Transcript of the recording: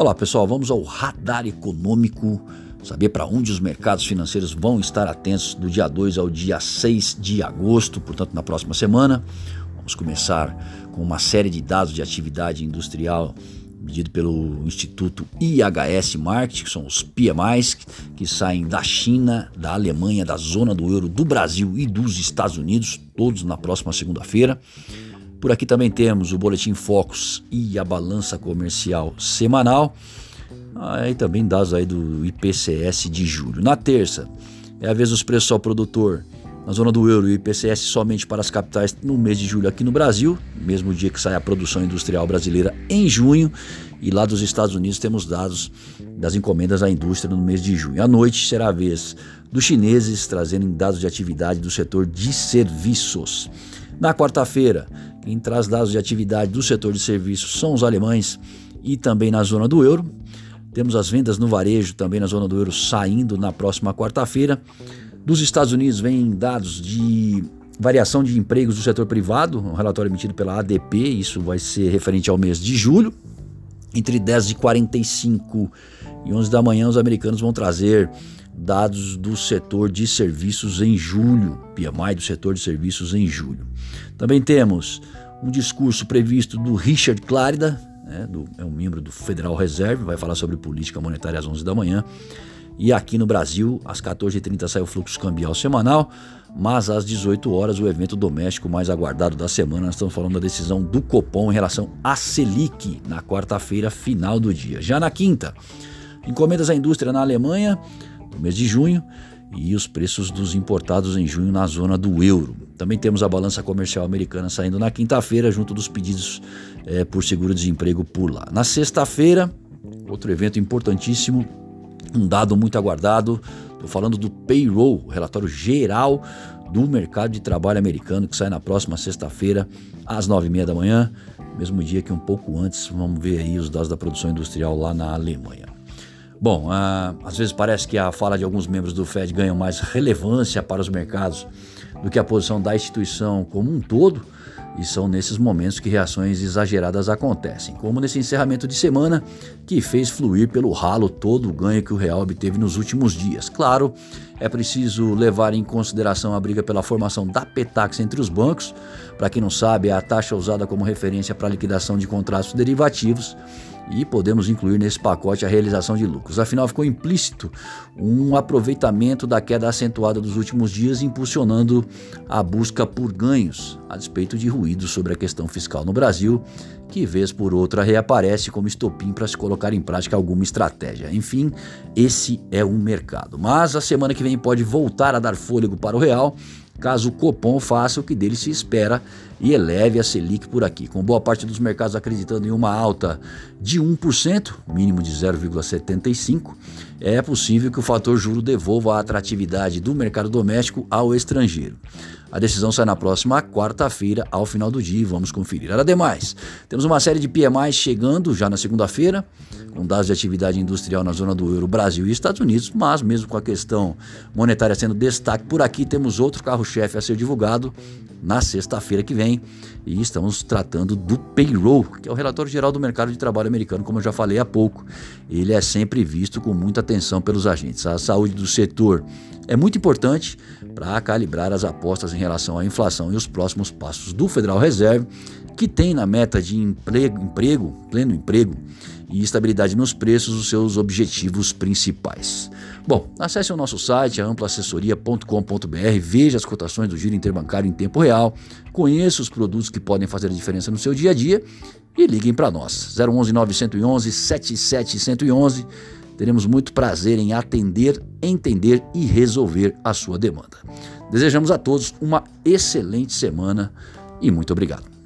Olá pessoal, vamos ao radar econômico, saber para onde os mercados financeiros vão estar atentos do dia 2 ao dia 6 de agosto, portanto na próxima semana. Vamos começar com uma série de dados de atividade industrial medido pelo Instituto IHS Market, que são os PMIs, que saem da China, da Alemanha, da zona do euro, do Brasil e dos Estados Unidos, todos na próxima segunda-feira. Por aqui também temos o Boletim Focus e a Balança Comercial Semanal. Aí também dados aí do IPCS de julho. Na terça, é a vez dos preços ao produtor na zona do euro e IPCS somente para as capitais no mês de julho aqui no Brasil, mesmo dia que sai a produção industrial brasileira em junho. E lá dos Estados Unidos temos dados das encomendas à indústria no mês de junho. À noite será a vez dos chineses trazendo dados de atividade do setor de serviços. Na quarta-feira, quem traz dados de atividade do setor de serviços são os alemães e também na zona do euro. Temos as vendas no varejo também na zona do euro saindo na próxima quarta-feira. Dos Estados Unidos vêm dados de variação de empregos do setor privado, um relatório emitido pela ADP, isso vai ser referente ao mês de julho. Entre 10 e 45 e 11 da manhã, os americanos vão trazer dados do setor de serviços em julho, PMI do setor de serviços em julho. Também temos um discurso previsto do Richard Clarida, né, do, é um membro do Federal Reserve, vai falar sobre política monetária às 11 da manhã. E aqui no Brasil, às 14h30 sai o fluxo cambial semanal, mas às 18 horas o evento doméstico mais aguardado da semana, nós estamos falando da decisão do Copom em relação à Selic, na quarta-feira, final do dia. Já na quinta, encomendas à indústria na Alemanha, no mês de junho, e os preços dos importados em junho na zona do euro. Também temos a balança comercial americana saindo na quinta-feira, junto dos pedidos é, por seguro-desemprego por lá. Na sexta-feira, outro evento importantíssimo, um dado muito aguardado, estou falando do payroll, relatório geral do mercado de trabalho americano, que sai na próxima sexta-feira, às nove e meia da manhã, mesmo dia que um pouco antes, vamos ver aí os dados da produção industrial lá na Alemanha. Bom, às vezes parece que a fala de alguns membros do Fed ganha mais relevância para os mercados do que a posição da instituição como um todo, e são nesses momentos que reações exageradas acontecem, como nesse encerramento de semana que fez fluir pelo ralo todo o ganho que o real obteve nos últimos dias. Claro, é preciso levar em consideração a briga pela formação da Petax entre os bancos. Para quem não sabe, é a taxa usada como referência para a liquidação de contratos derivativos e podemos incluir nesse pacote a realização de lucros. Afinal, ficou implícito um aproveitamento da queda acentuada dos últimos dias, impulsionando a busca por ganhos, a despeito de ruídos sobre a questão fiscal no Brasil, que vez por outra reaparece como estopim para se colocar em prática alguma estratégia. Enfim, esse é um mercado. Mas a semana que vem pode voltar a dar fôlego para o real caso o Copom faça o que dele se espera e eleve a Selic por aqui. Com boa parte dos mercados acreditando em uma alta de 1%, mínimo de 0,75%, é possível que o fator juro devolva a atratividade do mercado doméstico ao estrangeiro. A decisão sai na próxima quarta-feira, ao final do dia, e vamos conferir. Era demais. Temos uma série de PMIs chegando já na segunda-feira, com dados de atividade industrial na zona do euro, Brasil e Estados Unidos, mas mesmo com a questão monetária sendo destaque por aqui, temos outro carro-chefe a ser divulgado na sexta-feira que vem, e estamos tratando do payroll, que é o relatório geral do mercado de trabalho americano, como eu já falei há pouco. Ele é sempre visto com muita atenção pelos agentes. A saúde do setor é muito importante para calibrar as apostas em relação à inflação e os próximos passos do Federal Reserve, que tem na meta de emprego, emprego pleno emprego e estabilidade nos preços os seus objetivos principais. Bom, acesse o nosso site, amplaassessoria.com.br, veja as cotações do giro interbancário em tempo real, conheça os produtos que podem fazer a diferença no seu dia a dia e liguem para nós. 011 911 77111. Teremos muito prazer em atender, entender e resolver a sua demanda. Desejamos a todos uma excelente semana e muito obrigado.